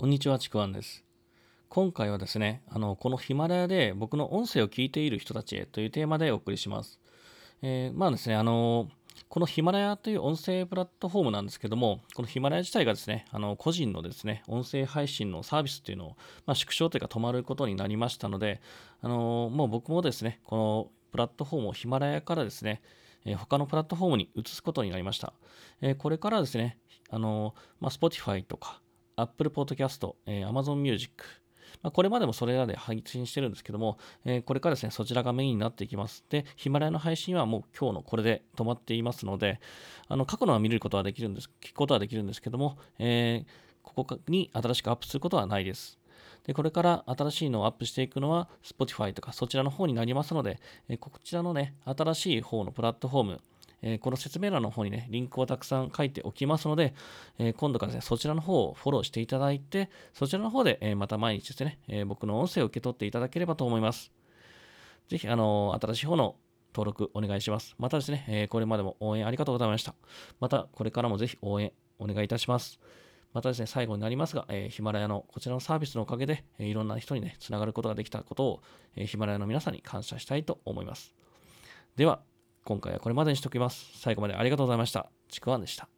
こんにちは、ちくわんです。今回はですね、あの、このヒマラヤで僕の音声を聞いている人たちへというテーマでお送りします。えーまあですね、あの、このヒマラヤという音声プラットフォームなんですけども、このヒマラヤ自体がですね、あの、個人のですね、音声配信のサービスっていうのを、まあ、縮小というか止まることになりましたので、あの、もう僕もですね、このプラットフォームをヒマラヤからですね、え他のプラットフォームに移すことになりました。えこれからですね、あの、まあ、Spotify とか、Apple Podcast、えー Amazon Music、まあ、これまでもそれらで配信してるんですけども、えーこれからですね、そちらがメインになっていきます。で、ヒマラヤの配信はもう今日のこれで止まっていますので、あの過去のは見ることはできるんです、聞くことはできるんですけども、えーここに新しくアップすることはないです。で、これから新しいのをアップしていくのは Spotify とかそちらの方になりますので、えこちらのね、新しい方のプラットフォーム、えーこの説明欄の方にね、リンクをたくさん書いておきますので、えー今度からですね、そちらの方をフォローしていただいて、そちらの方で、えまた毎日ですね、え僕の音声を受け取っていただければと思います。ぜひ、あの新しい方の登録お願いします。またですね、えこれまでも応援ありがとうございました。また、これからもぜひ応援お願いいたします。またですね、最後になりますが、えーヒマラヤのこちらのサービスのおかげで、えーいろんな人にね、つながることができたことを、えーヒマラヤの皆さんに感謝したいと思います。では、今回はこれまでにしておきます。最後までありがとうございました。ちくわんでした。